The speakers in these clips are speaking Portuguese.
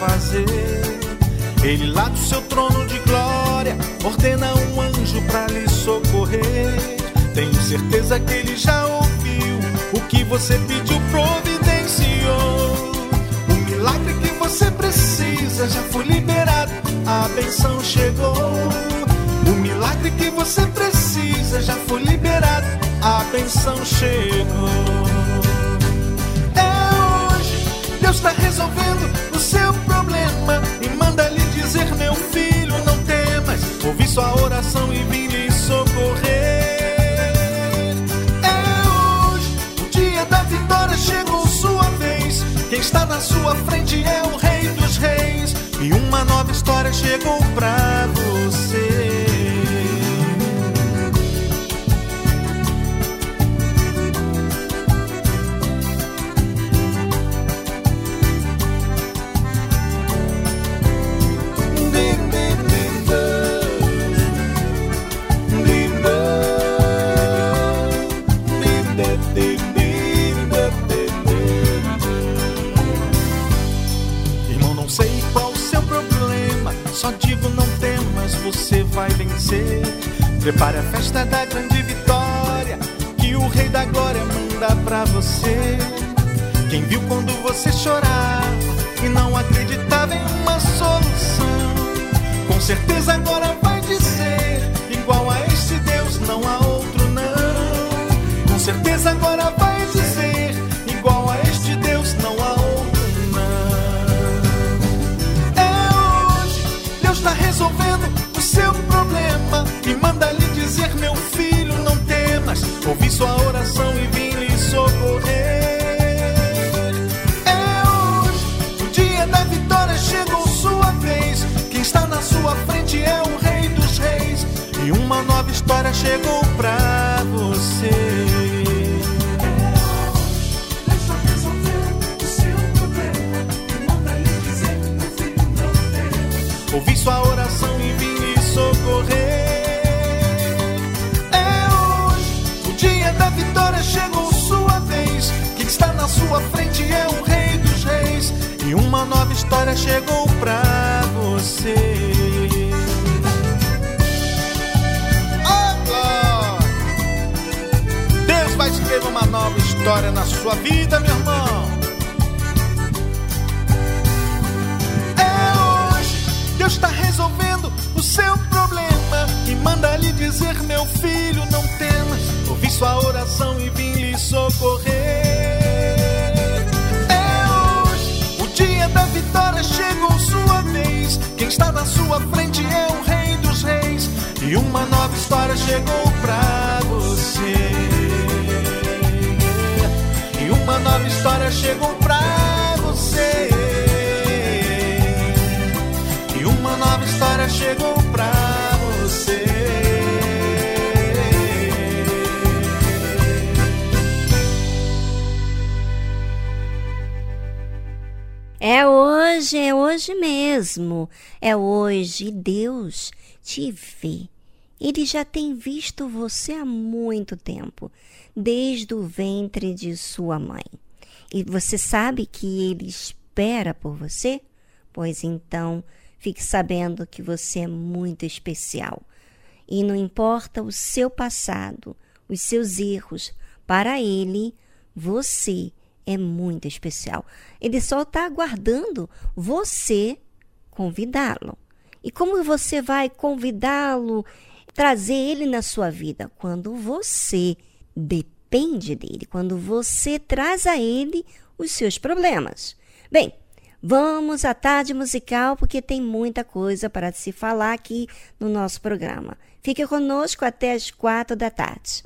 Fazer. Ele lá do seu trono de glória ordena um anjo para lhe socorrer. Tenho certeza que ele já ouviu o que você pediu, vitória chegou sua vez. Quem está na sua frente é o Rei dos Reis. E uma nova história chegou pra você. Oh, Deus vai escrever uma nova história na sua vida, meu irmão. É hoje, Deus está resolvendo o seu problema e manda lhe dizer, meu filho, não temas sua oração e vim lhe socorrer. É hoje, o dia da vitória chegou sua vez. Quem está na sua frente é o Rei dos Reis. E uma nova história chegou pra você. E uma nova história chegou pra você. E uma nova história chegou É hoje, é hoje mesmo. É hoje. Deus te vê. Ele já tem visto você há muito tempo, desde o ventre de sua mãe. E você sabe que ele espera por você? Pois então, fique sabendo que você é muito especial. E não importa o seu passado, os seus erros, para ele, você é muito especial. Ele só está aguardando você convidá-lo. E como você vai convidá-lo, trazer ele na sua vida? Quando você depende dele, quando você traz a ele os seus problemas. Bem, vamos à tarde musical porque tem muita coisa para se falar aqui no nosso programa. Fique conosco até as quatro da tarde.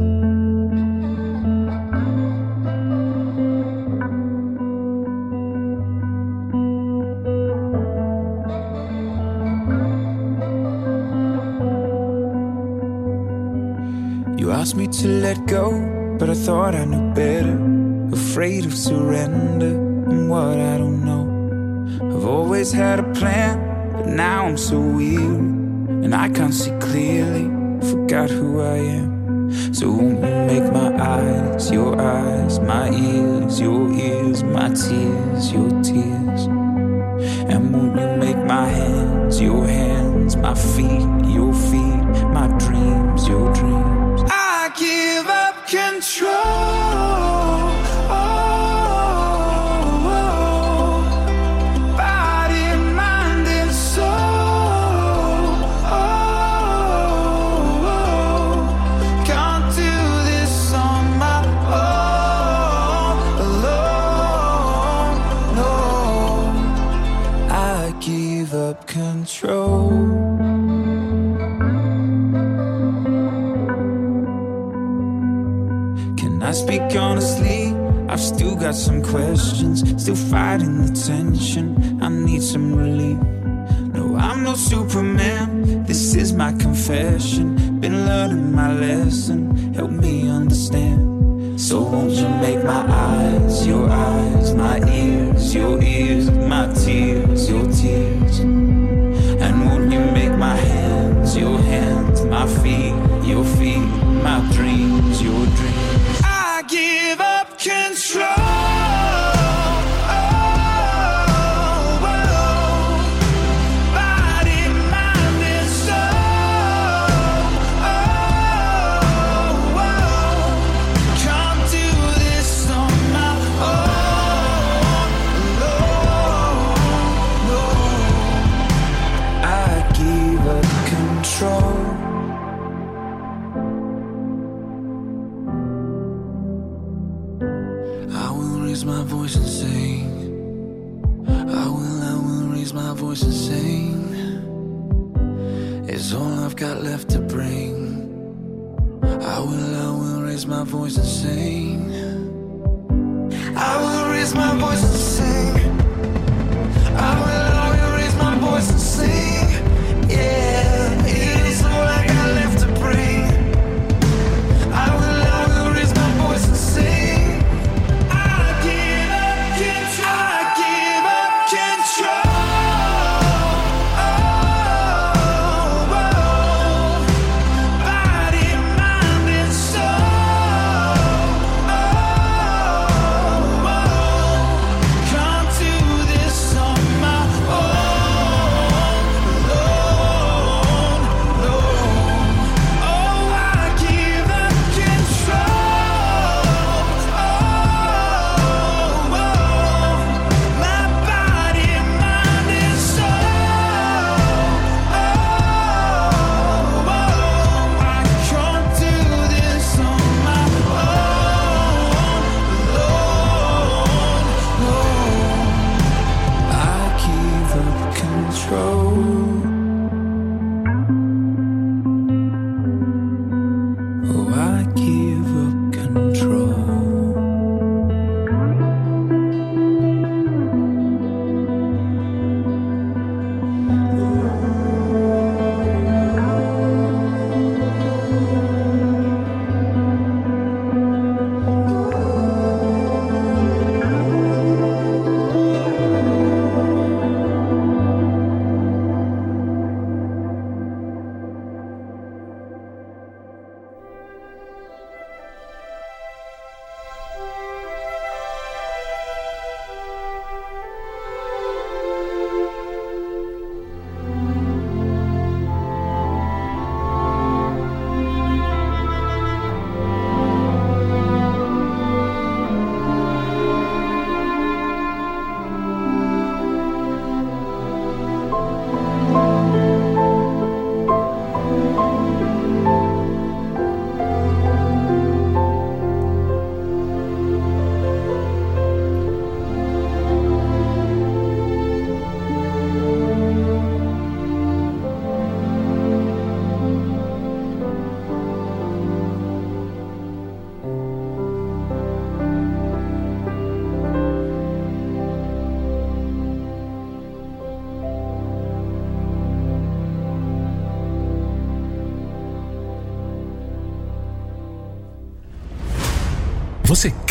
Asked me to let go, but I thought I knew better. Afraid of surrender and what I don't know. I've always had a plan, but now I'm so weary. And I can't see clearly, forgot who I am. So won't you make my eyes your eyes, my ears your ears, my tears your tears? And won't you make my hands your hands, my feet your feet, my dreams your dreams? Still fighting the tension.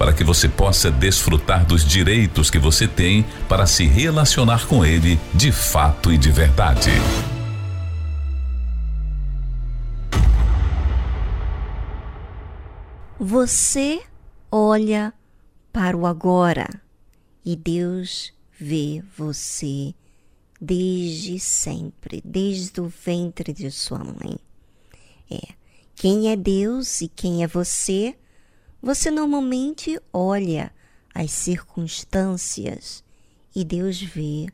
Para que você possa desfrutar dos direitos que você tem para se relacionar com Ele de fato e de verdade. Você olha para o agora e Deus vê você desde sempre, desde o ventre de sua mãe. É, quem é Deus e quem é você? Você normalmente olha as circunstâncias e Deus vê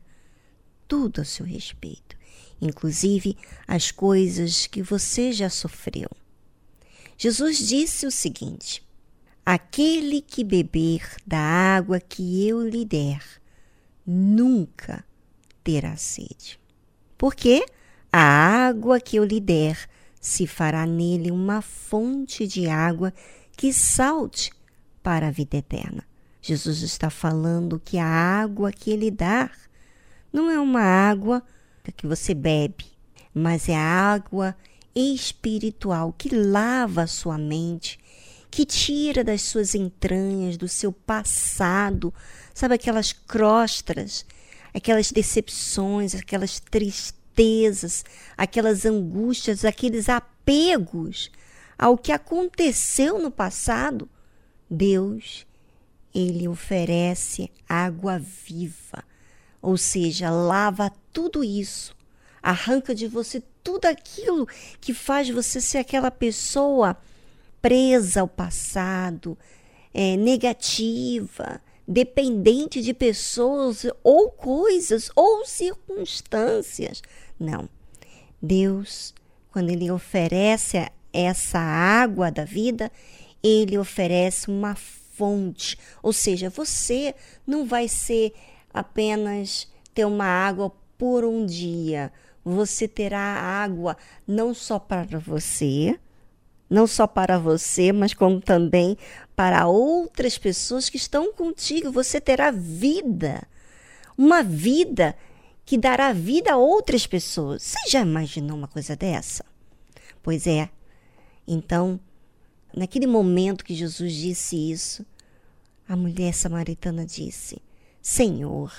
tudo a seu respeito, inclusive as coisas que você já sofreu. Jesus disse o seguinte: Aquele que beber da água que eu lhe der, nunca terá sede. Porque a água que eu lhe der se fará nele uma fonte de água que salte para a vida eterna. Jesus está falando que a água que ele dá não é uma água que você bebe, mas é a água espiritual que lava a sua mente que tira das suas entranhas, do seu passado, sabe, aquelas crostras, aquelas decepções, aquelas tristezas, aquelas angústias, aqueles apegos ao que aconteceu no passado. Deus, ele oferece água viva, ou seja, lava tudo isso, arranca de você tudo aquilo que faz você ser aquela pessoa presa ao passado, é, negativa, dependente de pessoas ou coisas ou circunstâncias. Não. Deus, quando Ele oferece essa água da vida, Ele oferece uma fonte. Ou seja, você não vai ser apenas ter uma água por um dia. Você terá água não só para você, não só para você, mas como também para outras pessoas que estão contigo. Você terá vida, uma vida que dará vida a outras pessoas. Você já imaginou uma coisa dessa? Pois é. Então, naquele momento que Jesus disse isso, a mulher samaritana disse: Senhor,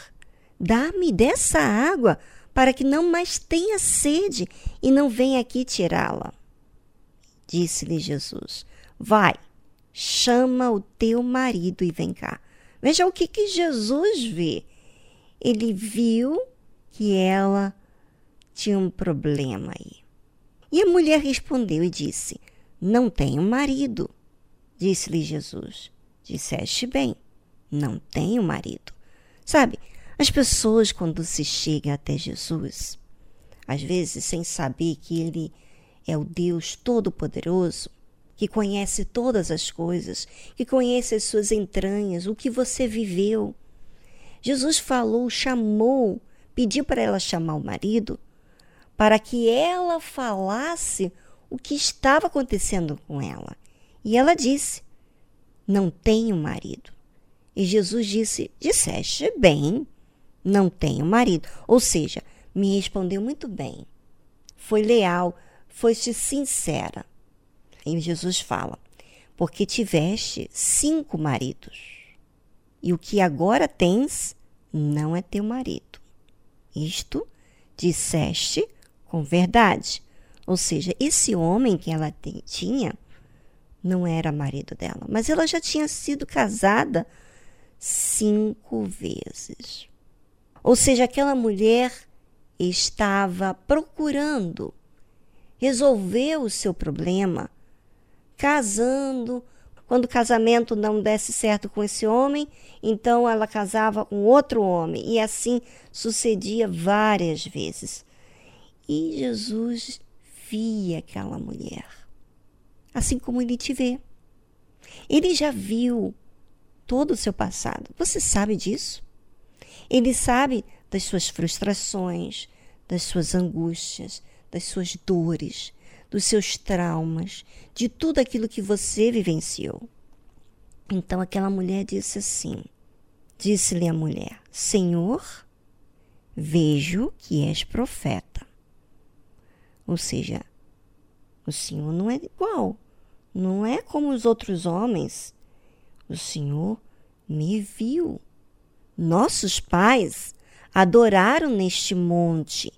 dá-me dessa água para que não mais tenha sede e não venha aqui tirá-la. Disse-lhe Jesus: Vai, chama o teu marido e vem cá. Veja o que, que Jesus vê. Ele viu que ela tinha um problema aí. E a mulher respondeu e disse: Não tenho marido. Disse-lhe Jesus: Disseste bem, não tenho marido. Sabe, as pessoas, quando se chegam até Jesus, às vezes sem saber que ele é o Deus Todo-Poderoso, que conhece todas as coisas, que conhece as suas entranhas, o que você viveu. Jesus falou, chamou, pediu para ela chamar o marido, para que ela falasse o que estava acontecendo com ela. E ela disse: Não tenho marido. E Jesus disse: Disseste bem, não tenho marido. Ou seja, me respondeu muito bem. Foi leal, foste sincera. E Jesus fala: porque tiveste cinco maridos, e o que agora tens não é teu marido. Isto disseste com verdade. Ou seja, esse homem que ela tinha não era marido dela, mas ela já tinha sido casada cinco vezes. Ou seja, aquela mulher estava procurando resolveu o seu problema casando. Quando o casamento não desse certo com esse homem, então ela casava com outro homem. E assim sucedia várias vezes. E Jesus via aquela mulher, assim como ele te vê. Ele já viu todo o seu passado. Você sabe disso? Ele sabe das suas frustrações, das suas angústias, das suas dores, dos seus traumas, de tudo aquilo que você vivenciou. Então aquela mulher disse assim: Disse-lhe a mulher: Senhor, vejo que és profeta. Ou seja, o Senhor não é igual, não é como os outros homens. O Senhor me viu. Nossos pais adoraram neste monte,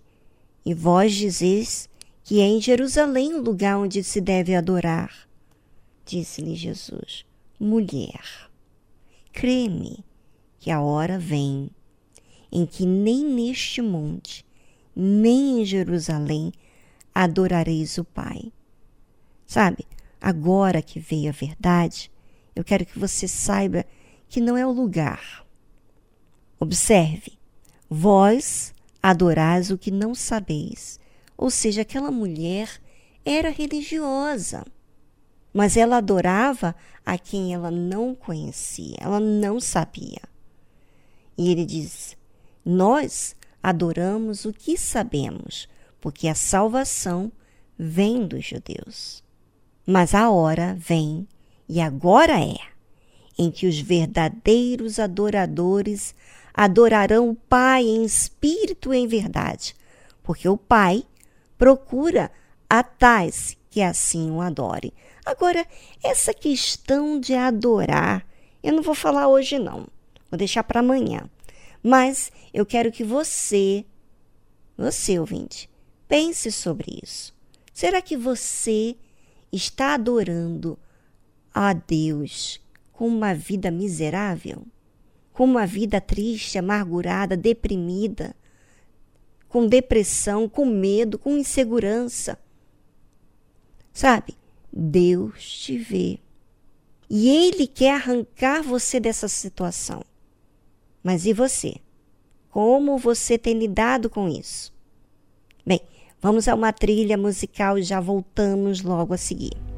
e vós dizeis que é em Jerusalém o lugar onde se deve adorar. Disse-lhe Jesus: Mulher, crê-me que a hora vem em que nem neste monte, nem em Jerusalém adorareis o Pai. Sabe, agora que veio a verdade, eu quero que você saiba que não é o lugar. Observe, vós adorais o que não sabeis. Ou seja, aquela mulher era religiosa, mas ela adorava a quem ela não conhecia, ela não sabia. E ele diz: Nós adoramos o que sabemos, porque a salvação vem dos judeus. Mas a hora vem, e agora é, em que os verdadeiros adoradores adorarão o Pai em espírito e em verdade, porque o Pai procura a tais que assim o adore. Agora, essa questão de adorar, eu não vou falar hoje não, vou deixar para amanhã. Mas eu quero que você, você ouvinte, pense sobre isso. Será que você está adorando a Deus com uma vida miserável? Com uma vida triste, amargurada, deprimida? Com depressão, com medo, com insegurança? Sabe, Deus te vê. E Ele quer arrancar você dessa situação. Mas e você? Como você tem lidado com isso? Vamos a uma trilha musical e já voltamos logo a seguir.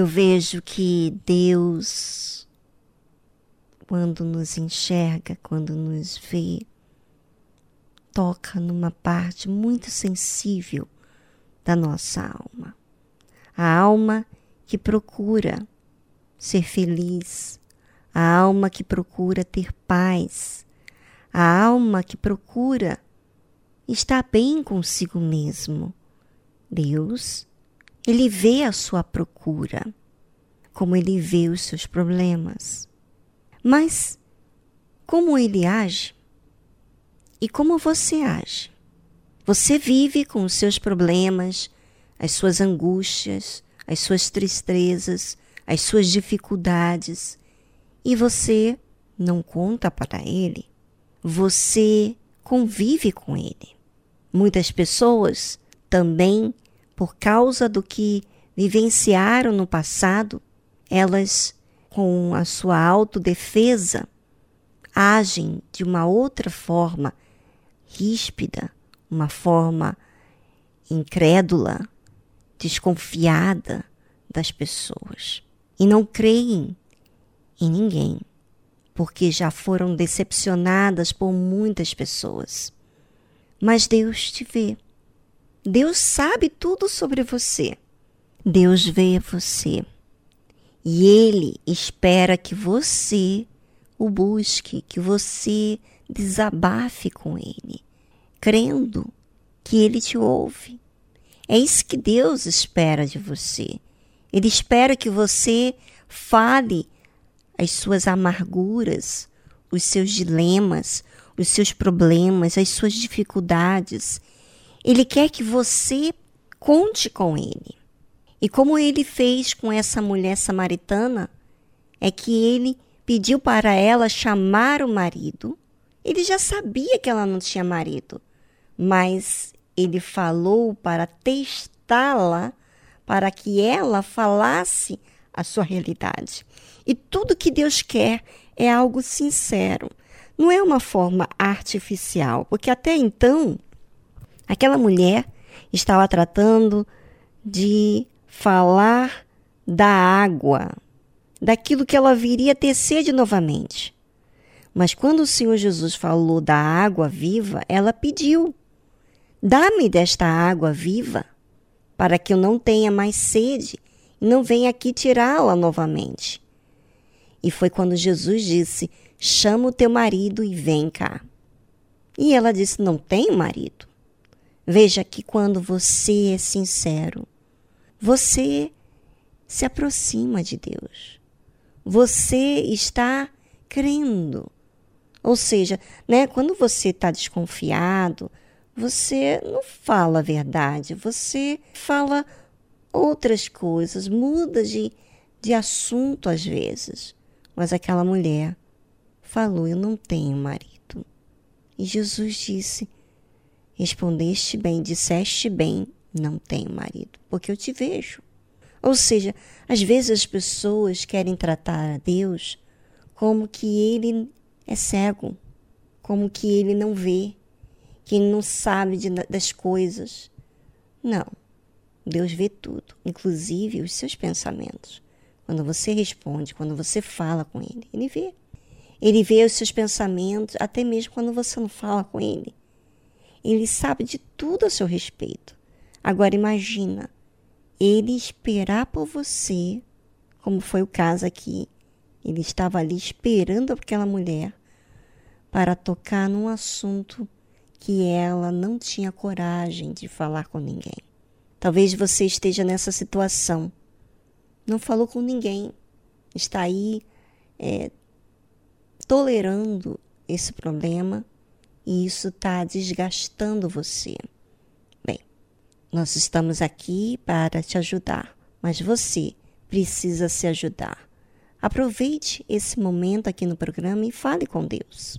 Eu vejo que Deus quando nos enxerga, quando nos vê, toca numa parte muito sensível da nossa alma. A alma que procura ser feliz, a alma que procura ter paz, a alma que procura estar bem consigo mesmo. Deus, ele vê a sua procura, como ele vê os seus problemas. Mas como ele age e como você age? Você vive com os seus problemas, as suas angústias, as suas tristezas, as suas dificuldades e você não conta para ele. Você convive com ele. Muitas pessoas também, por causa do que vivenciaram no passado, elas, com a sua autodefesa, agem de uma outra forma ríspida, uma forma incrédula, desconfiada das pessoas e não creem em ninguém, porque já foram decepcionadas por muitas pessoas. Mas Deus te vê. Deus sabe tudo sobre você. Deus vê você. E Ele espera que você o busque, que você desabafe com Ele, crendo que Ele te ouve. É isso que Deus espera de você. Ele espera que você fale as suas amarguras, os seus dilemas, os seus problemas, as suas dificuldades. Ele quer que você conte com ele. E como ele fez com essa mulher samaritana, é que ele pediu para ela chamar o marido. Ele já sabia que ela não tinha marido, mas ele falou para testá-la, para que ela falasse a sua realidade. E tudo que Deus quer é algo sincero, não é uma forma artificial, porque até então aquela mulher estava tratando de falar da água, daquilo que ela viria ter sede novamente. Mas quando o Senhor Jesus falou da água viva, ela pediu: Dá-me desta água viva, para que eu não tenha mais sede e não venha aqui tirá-la novamente. E foi quando Jesus disse: Chama o teu marido e vem cá. E ela disse: Não tenho marido. Veja que quando você é sincero, você se aproxima de Deus. Você está crendo. Ou seja, né, quando você está desconfiado, você não fala a verdade, você fala outras coisas, muda de, de assunto às vezes. Mas aquela mulher falou: Eu não tenho marido. E Jesus disse: Respondeste bem, disseste bem, não tenho marido, porque eu te vejo. Ou seja, às vezes as pessoas querem tratar a Deus como que ele é cego, como que ele não vê, que ele não sabe de, das coisas. Não. Deus vê tudo, inclusive os seus pensamentos. Quando você responde, quando você fala com ele, ele vê. Ele vê os seus pensamentos, até mesmo quando você não fala com ele. Ele sabe de tudo a seu respeito. Agora imagina ele esperar por você, como foi o caso aqui. Ele estava ali esperando aquela mulher para tocar num assunto que ela não tinha coragem de falar com ninguém. Talvez você esteja nessa situação não falou com ninguém, está aí é, tolerando esse problema e isso está desgastando você. Bem, nós estamos aqui para te ajudar, mas você precisa se ajudar. Aproveite esse momento aqui no programa e fale com Deus.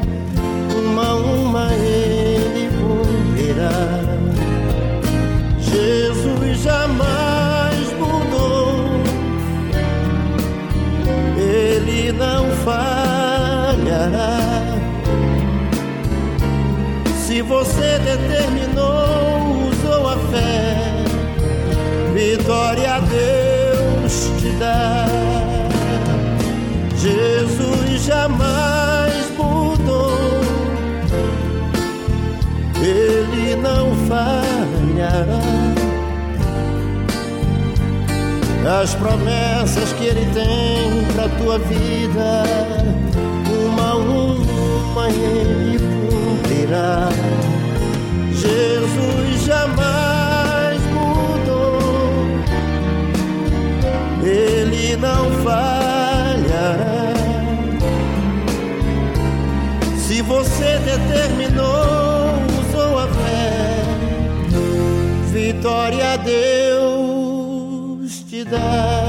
a uma Ele cumprirá. Jesus jamais mudou, Ele não falhará. Se você determinou, usou a fé, vitória a Deus te dá. Jesus jamais falhará. As promessas que Ele tem pra tua vida, uma a uma Ele cumprirá. Jesus jamais mudou, Ele não falhará. Se você determinou, vitória Deus te dá.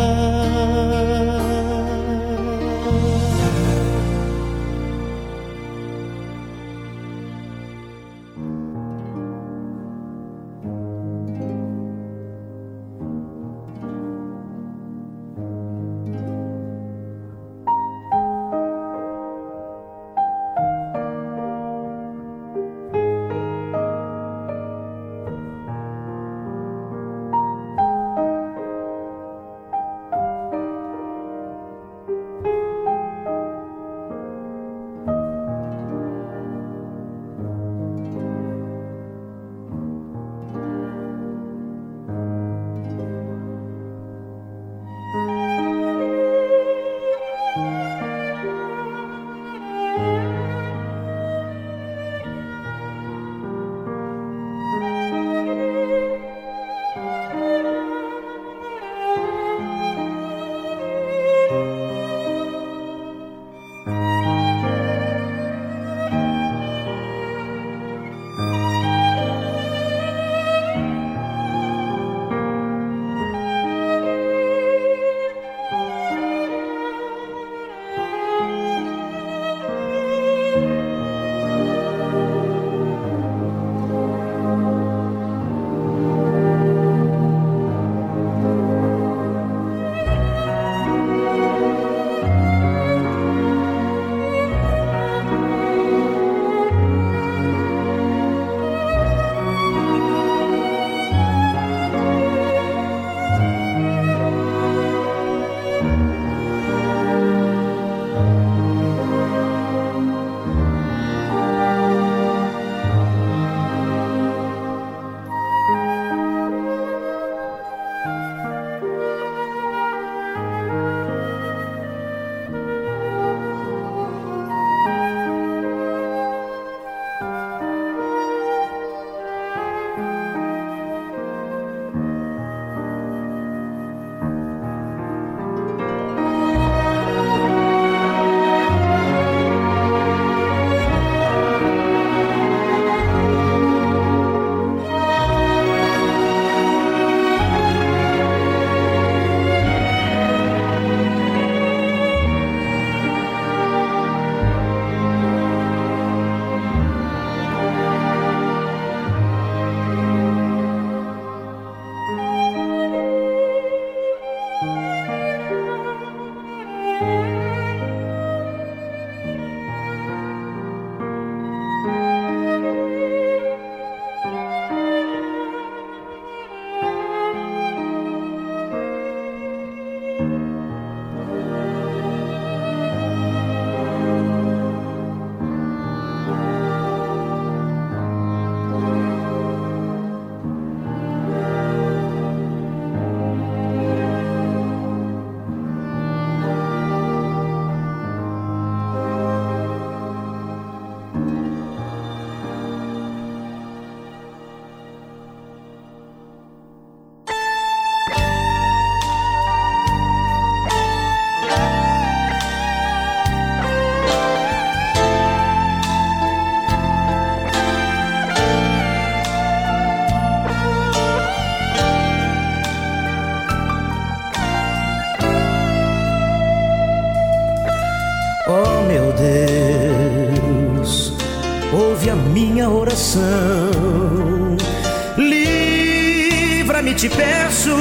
Te peço,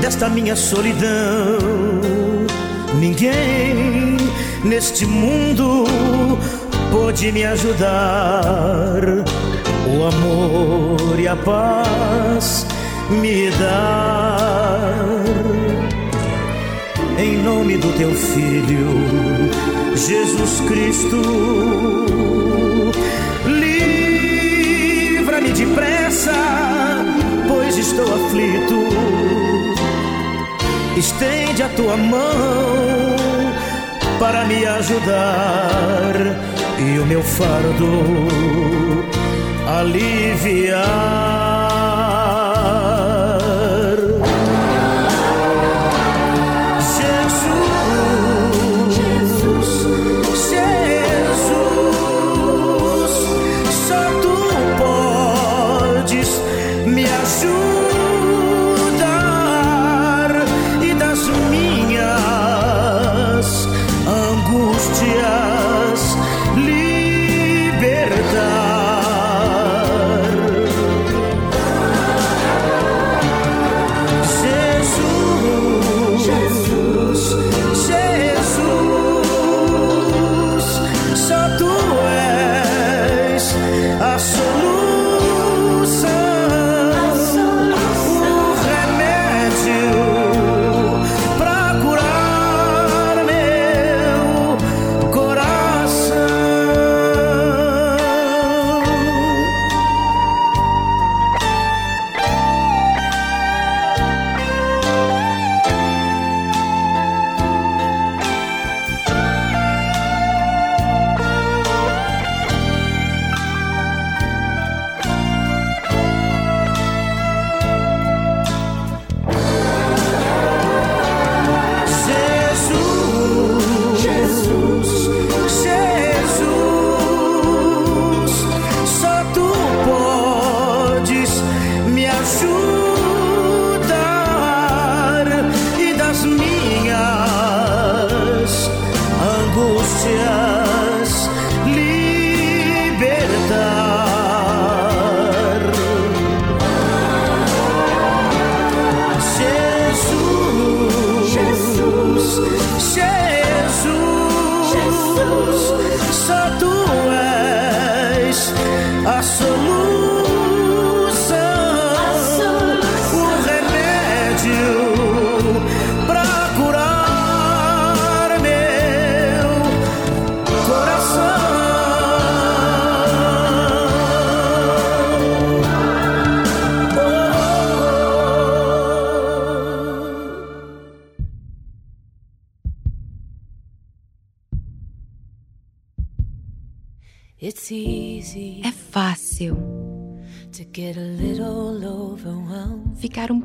desta minha solidão. Ninguém neste mundo pode me ajudar. O amor e a paz me dar. Em nome do teu filho, Jesus Cristo, livra-me depressa, pois estou aflito. Estende a tua mão para me ajudar e o meu fardo aliviar.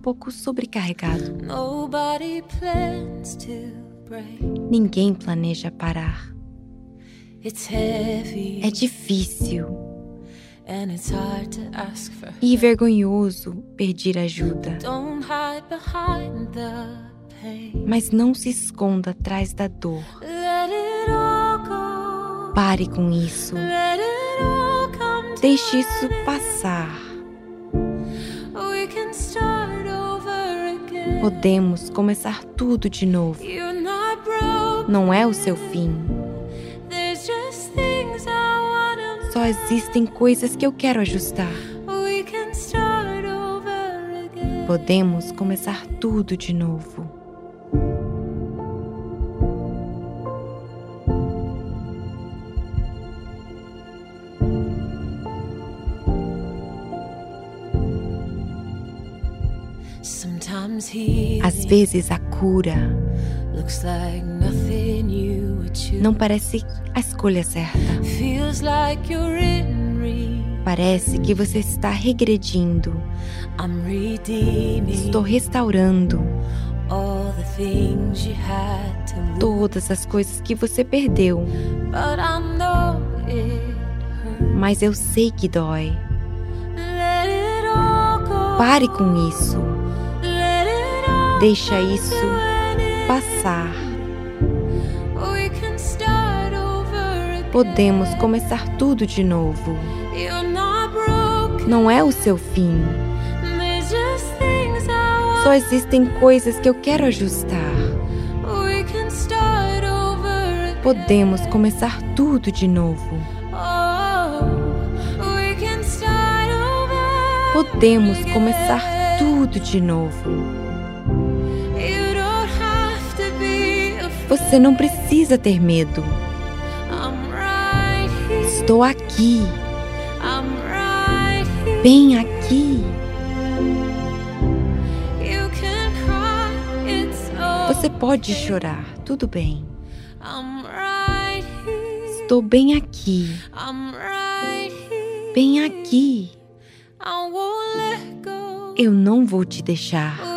Pouco sobrecarregado. Ninguém planeja parar. É difícil e vergonhoso pedir ajuda. Mas não se esconda atrás da dor. Pare com isso. Deixe isso passar. Podemos começar tudo de novo. Não é o seu fim. Só existem coisas que eu quero ajustar. Podemos começar tudo de novo. Às vezes a cura não parece a escolha certa. Parece que você está regredindo. Estou restaurando todas as coisas que você perdeu. Mas eu sei que dói. Pare com isso. Deixa isso passar. Podemos começar tudo de novo. não é o seu fim. Só existem coisas que eu quero ajustar. Podemos começar tudo de novo. Podemos começar tudo de novo. Você não precisa ter medo. Estou aqui, bem aqui. Você pode chorar, tudo bem. Estou bem aqui, bem aqui. Eu não vou te deixar.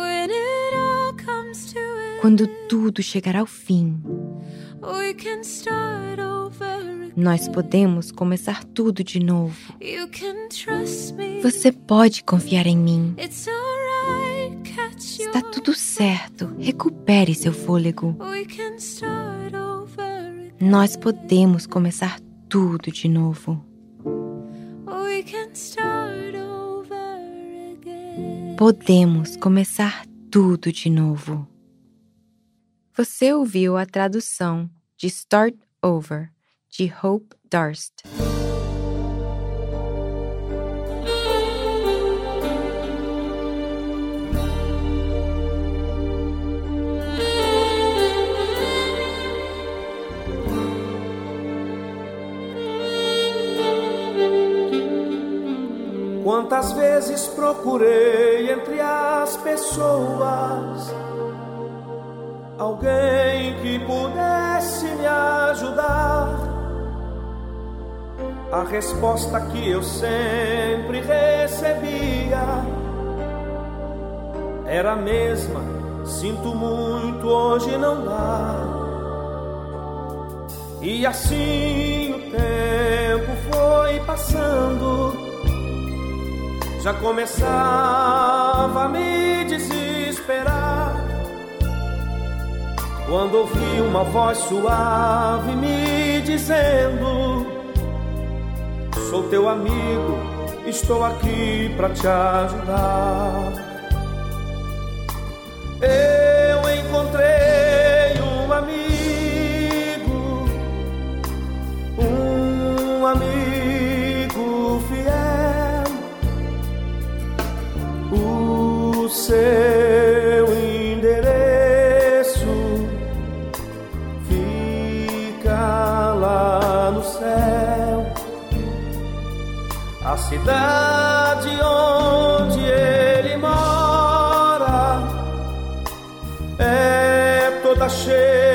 Quando tudo chegar ao fim, we can start over. again. nós podemos começar tudo de novo. Você pode confiar em mim. Está tudo certo. Recupere seu fôlego. We can start over. again. Nós podemos começar tudo de novo. We can start over again. Podemos começar tudo de novo. Você ouviu a tradução de Start Over, de Hope Darst. Quantas vezes procurei entre as pessoas alguém que pudesse me ajudar. A resposta que eu sempre recebia era a mesma: sinto muito, hoje não dá. E assim o tempo foi passando já começava a me desesperar quando ouvi uma voz suave me dizendo: Sou teu amigo, estou aqui para te ajudar. Eu encontrei um amigo, um amigo fiel o seu cidade onde ele mora. É toda cheia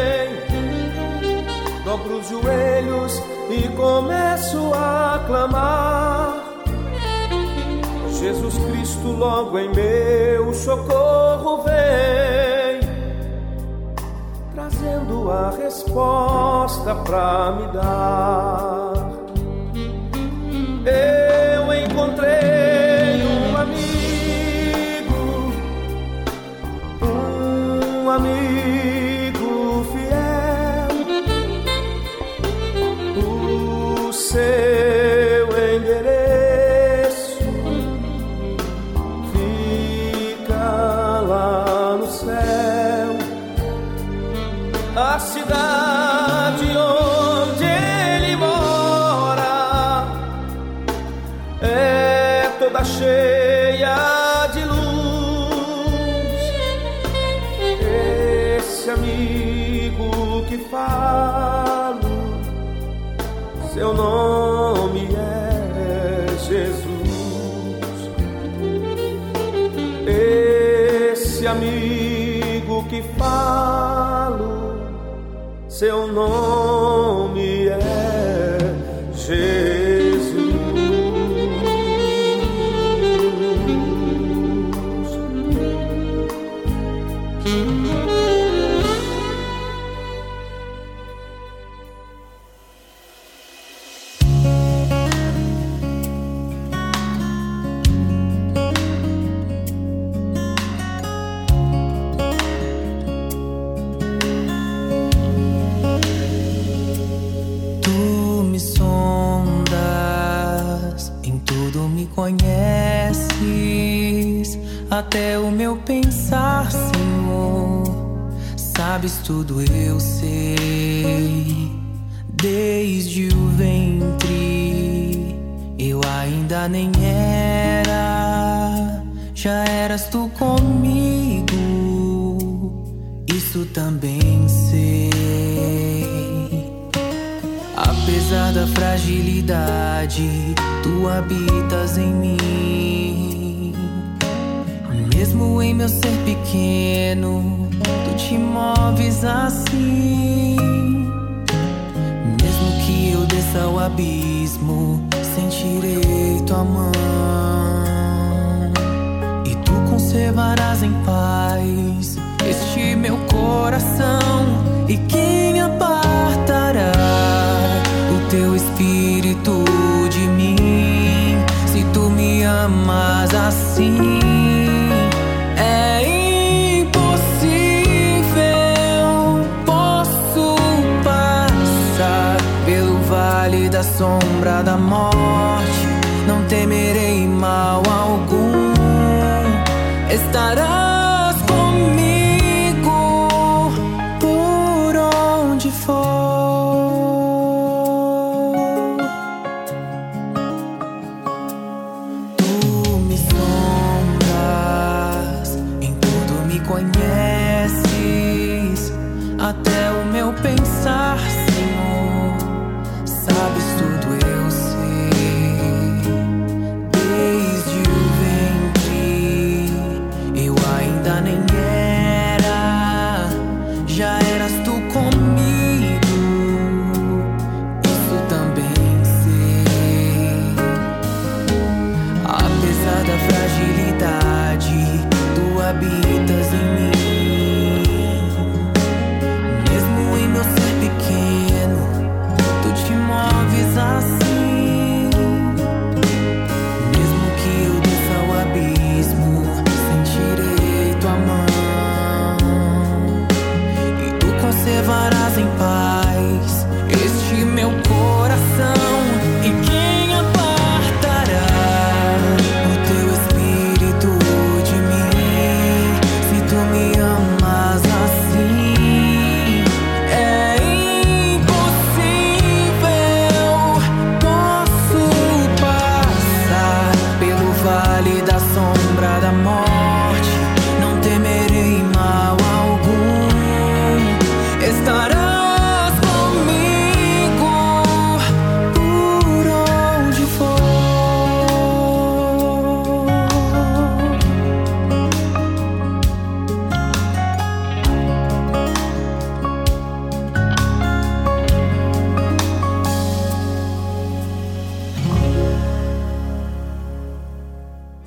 dobro os joelhos e começo a clamar. Jesus Cristo, logo em meu socorro vem, trazendo a resposta pra me dar. Eu encontrei falo, seu nome é Jesus. Esse amigo que falo, seu nome até o meu pensar, Senhor. Sabes tudo, eu sei. Desde o ventre, eu ainda nem era. Já eras tu comigo, isso também sei. Apesar da fragilidade, tu habitas em mim mesmo em meu ser pequeno, tu te moves assim. Mesmo que eu desça o abismo, sentirei tua mão. E tu conservarás em paz este meu coração. E quem apartará o teu espírito de mim? Se tu me amas assim.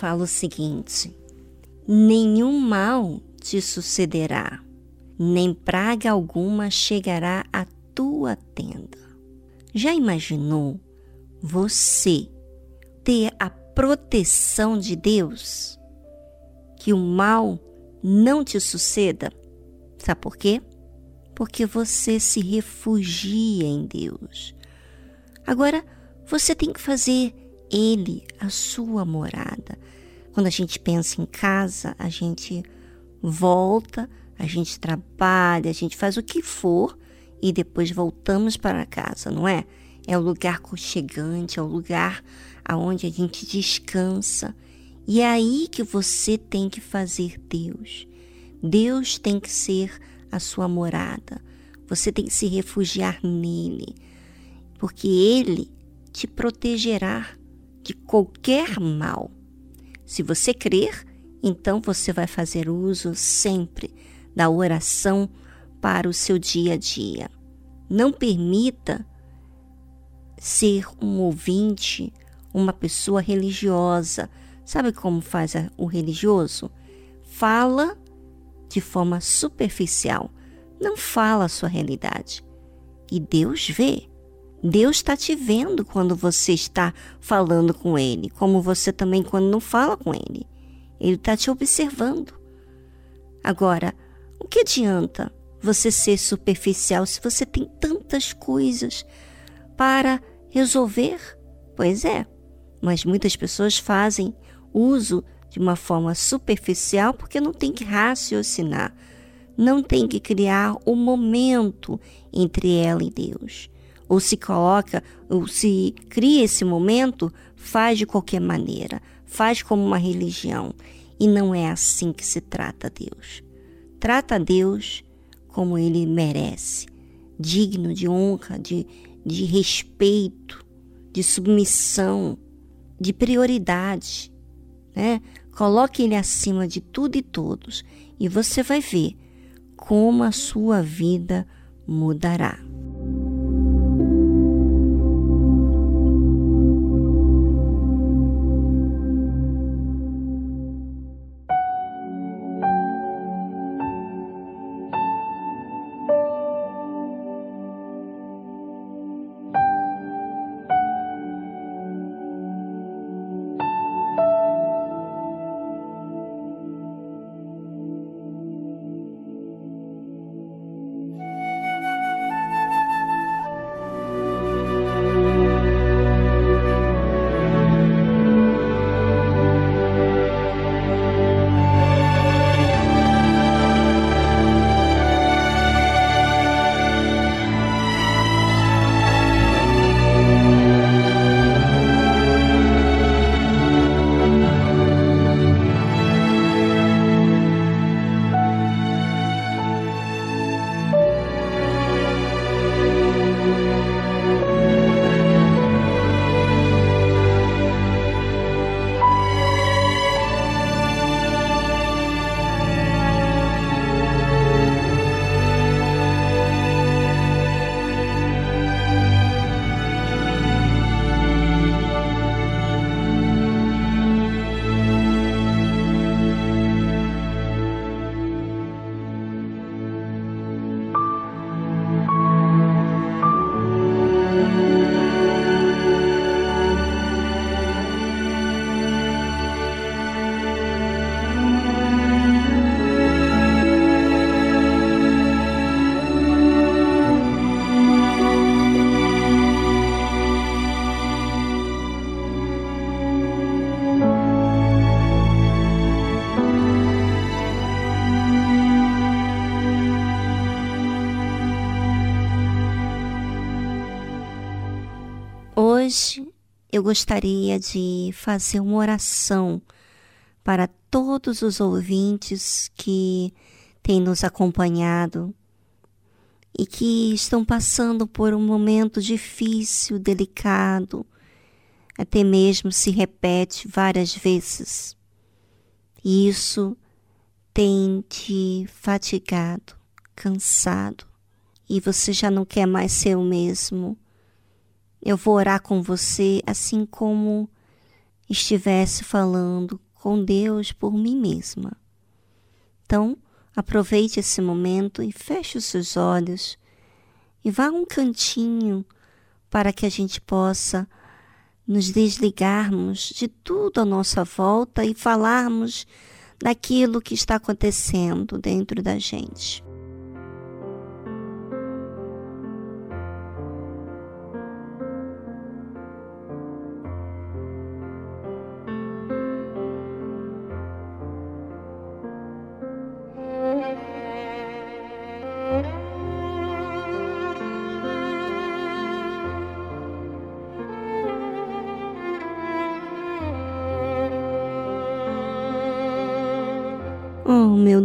Fala o seguinte: nenhum mal te sucederá, nem praga alguma chegará à tua tenda. Já imaginou você ter a proteção de Deus? Que o mal não te suceda? Sabe por quê? Porque você se refugia em Deus. Agora, você tem que fazer ele a sua morada. Quando a gente pensa em casa, a gente volta, a gente trabalha, a gente faz o que for e depois voltamos para casa, não é? É o lugar conchegante, é o lugar aonde a gente descansa. E é aí que você tem que fazer Deus. Deus tem que ser a sua morada. Você tem que se refugiar nele, porque ele te protegerá de qualquer mal. Se você crer, então você vai fazer uso sempre da oração para o seu dia a dia. Não permita ser um ouvinte, uma pessoa religiosa. Sabe como faz o religioso? Fala de forma superficial, não fala a sua realidade. E Deus vê. Deus está te vendo quando você está falando com Ele, como você também quando não fala com Ele. Ele está te observando. Agora, o que adianta você ser superficial se você tem tantas coisas para resolver? Pois é, mas muitas pessoas fazem uso de uma forma superficial porque não tem que raciocinar, não tem que criar o um momento entre ela e Deus ou se coloca, ou se cria esse momento, faz de qualquer maneira, faz como uma religião. E não é assim que se trata Deus. Trata Deus como ele merece, digno de honra, de, de respeito, de submissão, de prioridade. Né? Coloque ele acima de tudo e todos e você vai ver como a sua vida mudará. Hoje eu gostaria de fazer uma oração para todos os ouvintes que têm nos acompanhado e que estão passando por um momento difícil, delicado, até mesmo se repete várias vezes. E isso tem te fatigado, cansado, e você já não quer mais ser o mesmo. Eu vou orar com você assim como estivesse falando com Deus por mim mesma. Então, aproveite esse momento e feche os seus olhos e vá a um cantinho para que a gente possa nos desligarmos de tudo à nossa volta e falarmos daquilo que está acontecendo dentro da gente.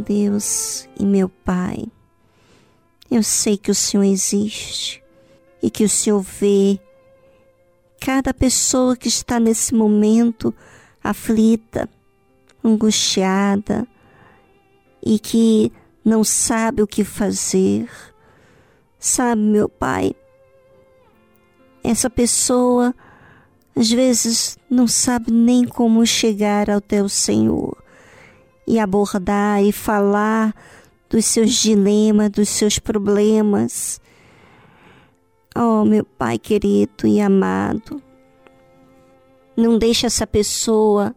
Deus e meu Pai, eu sei que o Senhor existe e que o Senhor vê cada pessoa que está nesse momento aflita, angustiada e que não sabe o que fazer. Sabe, meu Pai, essa pessoa às vezes não sabe nem como chegar ao teu Senhor e abordar e falar dos seus dilemas, dos seus problemas. Oh, meu Pai querido e amado, não deixe essa pessoa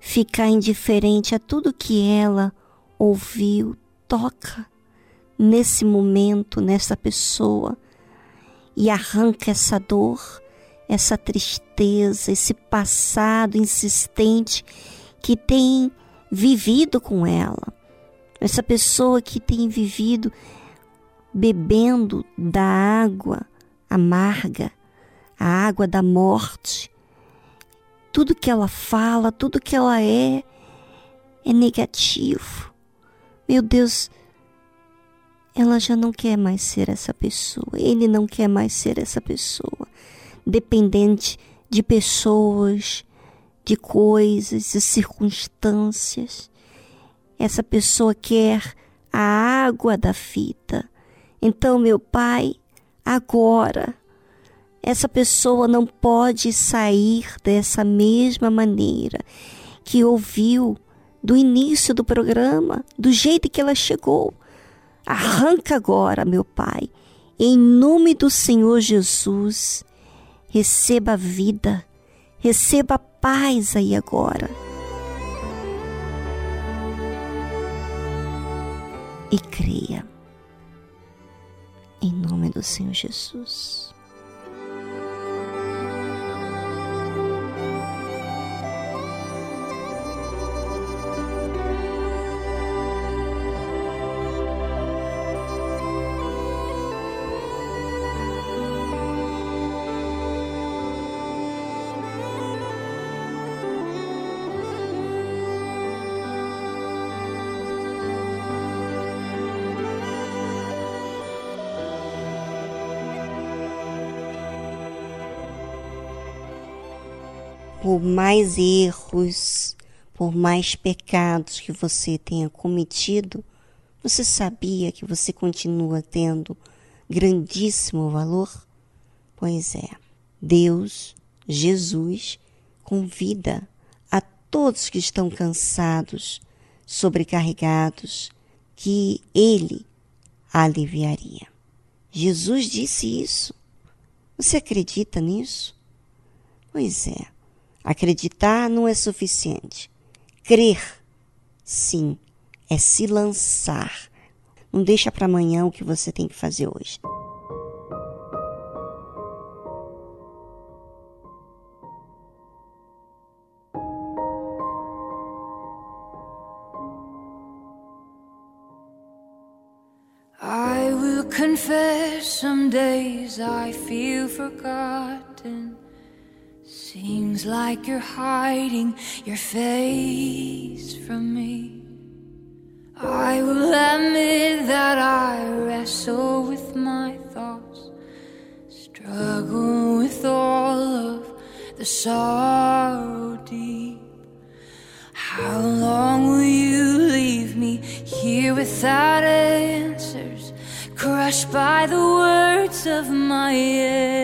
ficar indiferente a tudo que ela ouviu. Toca nesse momento, nessa pessoa e arranca essa dor, essa tristeza, esse passado insistente que tem vivido com ela. Essa pessoa que tem vivido bebendo da água amarga, a água da morte. Tudo que ela fala, tudo que ela é, é negativo. Meu Deus, ela já não quer mais ser essa pessoa, ele não quer mais ser essa pessoa, dependente de pessoas, de coisas e circunstâncias. Essa pessoa quer a água da fita. Então, meu Pai, agora, essa pessoa não pode sair dessa mesma maneira que ouviu do início do programa, do jeito que ela chegou. Arranca agora, meu Pai, em nome do Senhor Jesus, receba a vida, receba a paz aí agora. E creia. Em nome do Senhor Jesus. Por mais erros, por mais pecados que você tenha cometido, você sabia que você continua tendo grandíssimo valor? Pois é, Deus, Jesus, convida a todos que estão cansados, sobrecarregados, que Ele aliviaria. Jesus disse isso. Você acredita nisso? Pois é. Acreditar não é suficiente. Crer, sim, é se lançar. Não deixa para amanhã o que você tem que fazer hoje. I will confess some days I feel forgotten. Seems like you're hiding your face from me. I will admit that I wrestle with my thoughts, struggle with all of the sorrow deep. How long will you leave me here without answers, crushed by the words of my end?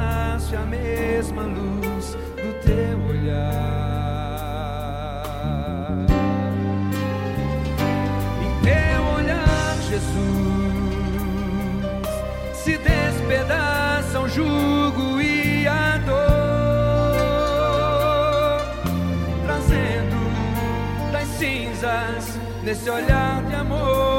nasce a mesma luz do teu olhar. Em teu olhar, Jesus, se despedaçam jugo e a dor, trazendo das cinzas nesse olhar de amor.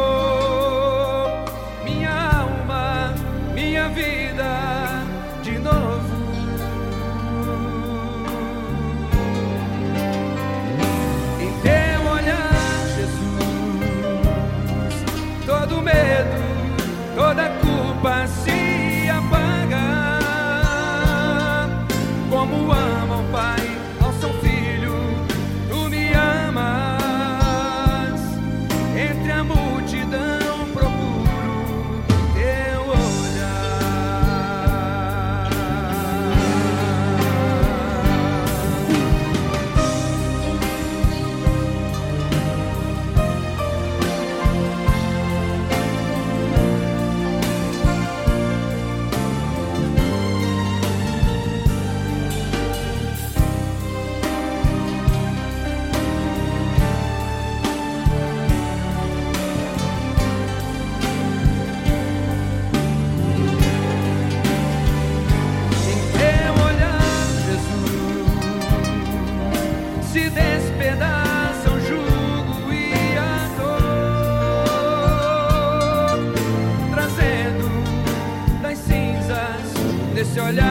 esse olhar.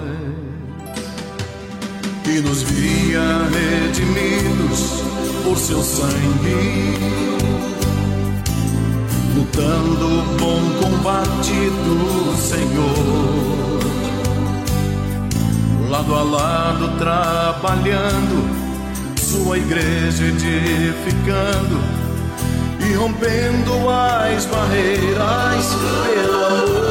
E nos via redimidos por seu sangue, lutando o bom combate do Senhor, lado a lado trabalhando, sua igreja edificando e rompendo as barreiras pelo amor.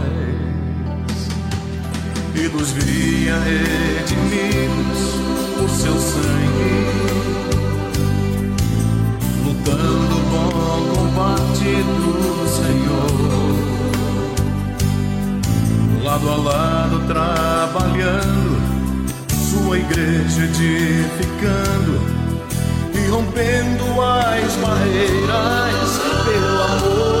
e nos via redimidos por seu sangue, lutando o bom combate do Senhor, lado a lado trabalhando, sua igreja edificando e rompendo as barreiras pelo amor.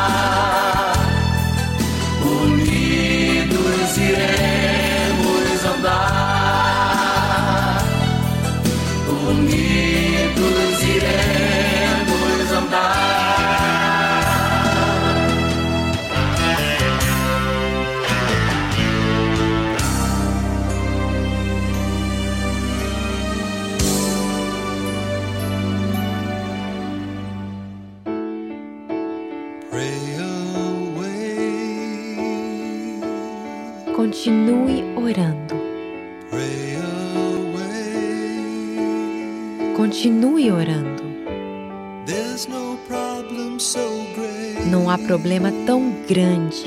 Continue orando. Não há problema tão grande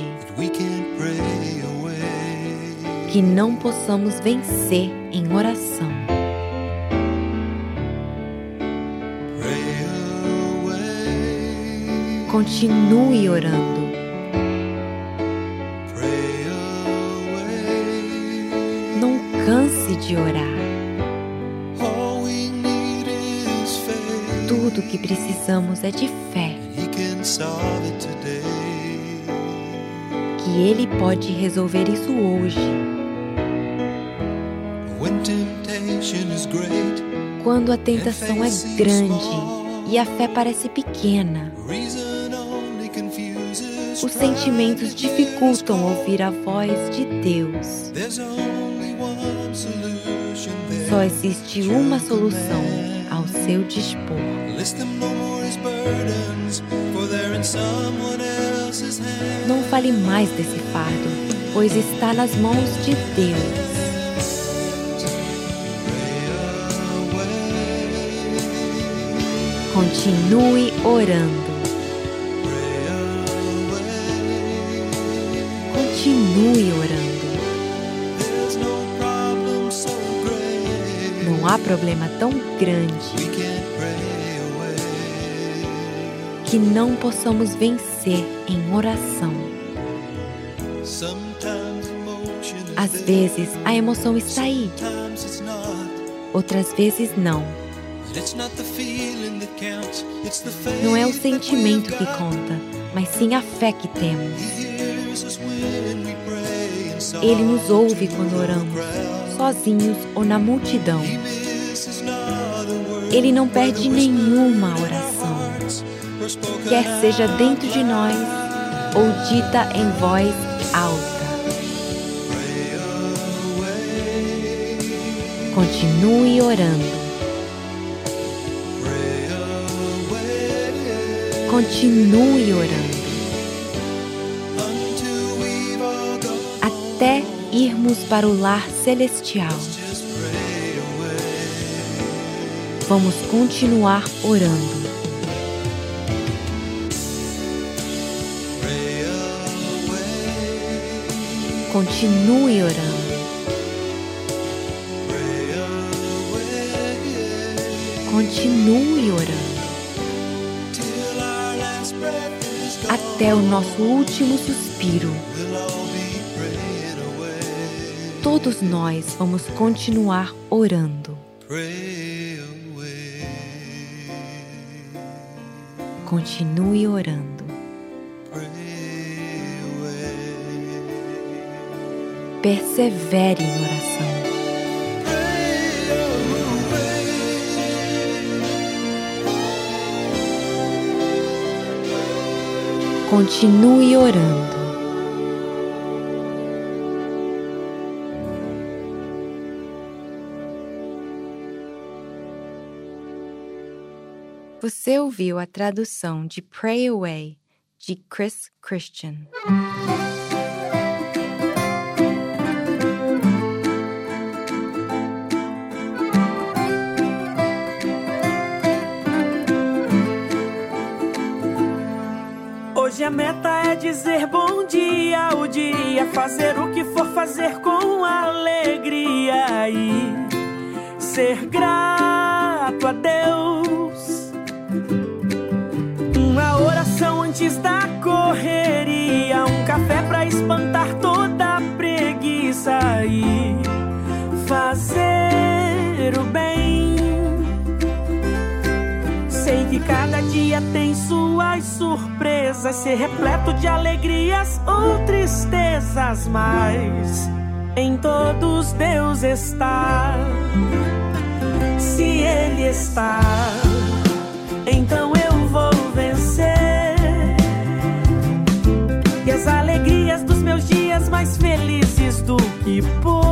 que não possamos vencer em oração. Continue orando. Não canse de orar. Que precisamos é de fé, que Ele pode resolver isso hoje. Quando a tentação é grande e a fé parece pequena, os sentimentos dificultam ouvir a voz de Deus. Só existe uma solução seu dispor. Não fale mais desse fardo, pois está nas mãos de Deus. Continue orando. Continue orando. Não há problema tão grande que não possamos vencer em oração. Às vezes a emoção está aí, outras vezes não. Não é o sentimento que conta, mas sim a fé que temos. Ele nos ouve quando oramos, sozinhos ou na multidão. Ele não perde nenhuma oração, quer seja dentro de nós ou dita em voz alta. Continue orando. Continue orando. Até irmos para o lar celestial. Vamos continuar orando. Continue orando. Continue orando. Até o nosso último suspiro. Todos nós vamos continuar orando. Continue orando. Persevere em oração. Continue orando. Você ouviu a tradução de Pray Away de Chris Christian. A meta é dizer bom dia ao dia, fazer o que for fazer com alegria e ser grato a Deus. Uma oração antes da correria, cada dia tem suas surpresas, ser repleto de alegrias ou tristezas, mas em todos Deus está. Se Ele está, então eu vou vencer. E as alegrias dos meus dias mais felizes do que poderiam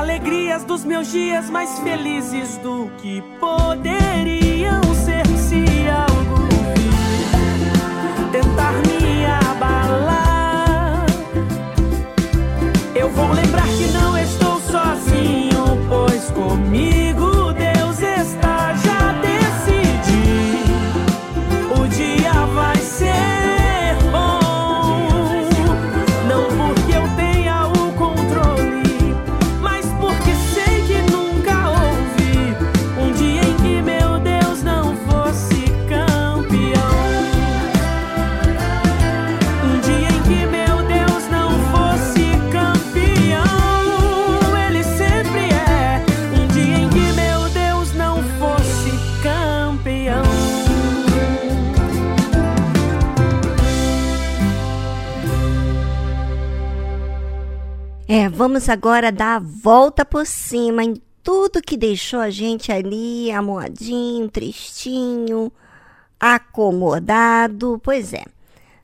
alegrias dos meus dias mais felizes do que poderiam ser se algo tentar me abalar. Eu vou lembrar que não estou sozinho, pois comigo. Vamos agora dar a volta por cima em tudo que deixou a gente ali amoadinho, tristinho, acomodado. Pois é,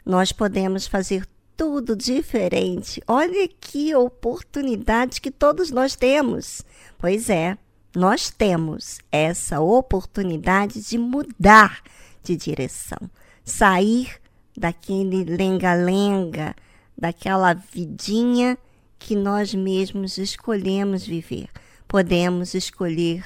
nós podemos fazer tudo diferente. Olha que oportunidade que todos nós temos. Pois é, nós temos essa oportunidade de mudar de direção, sair daquele lenga-lenga, daquela vidinha que nós mesmos escolhemos viver. Podemos escolher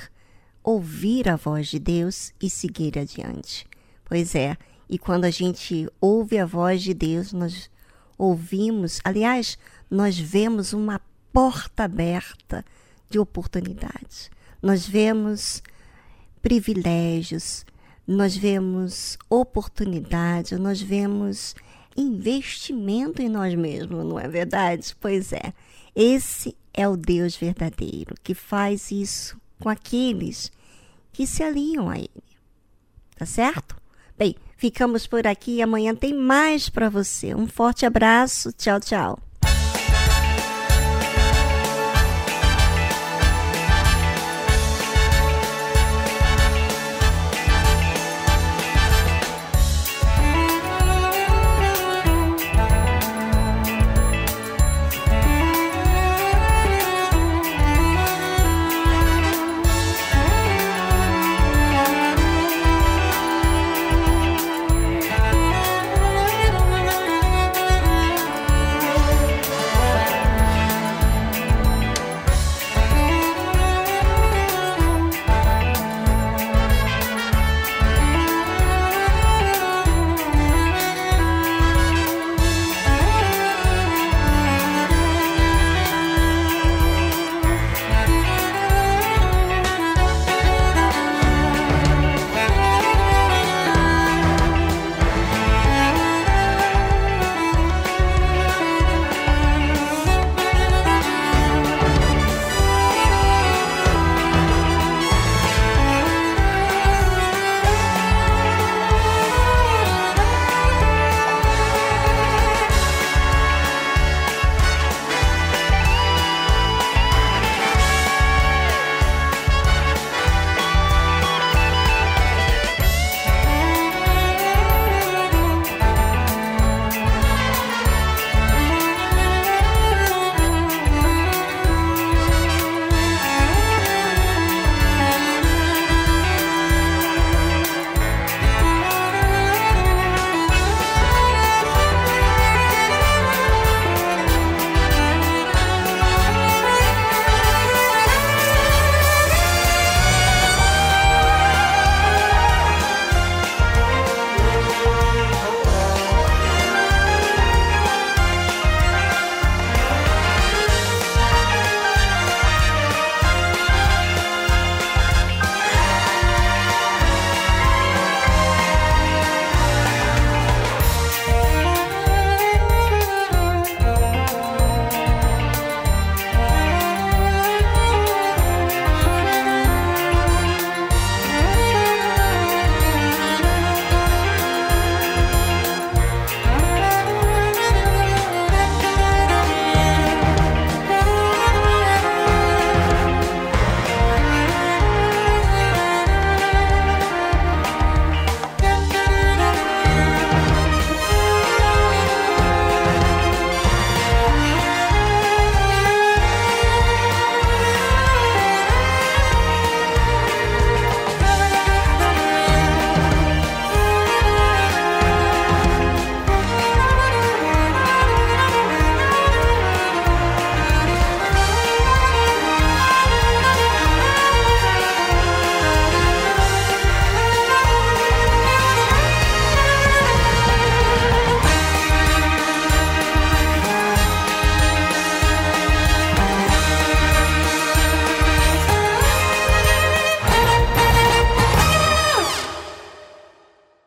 ouvir a voz de Deus e seguir adiante. Pois é, e quando a gente ouve a voz de Deus, nós ouvimos, aliás, nós vemos uma porta aberta de oportunidades. Nós vemos privilégios, nós vemos oportunidade, nós vemos investimento em nós mesmos, não é verdade? Pois é. Esse é o Deus verdadeiro que faz isso com aqueles que se alinham a Ele. Tá certo? Bem, ficamos por aqui amanhã tem mais para você. Um forte abraço. Tchau, tchau.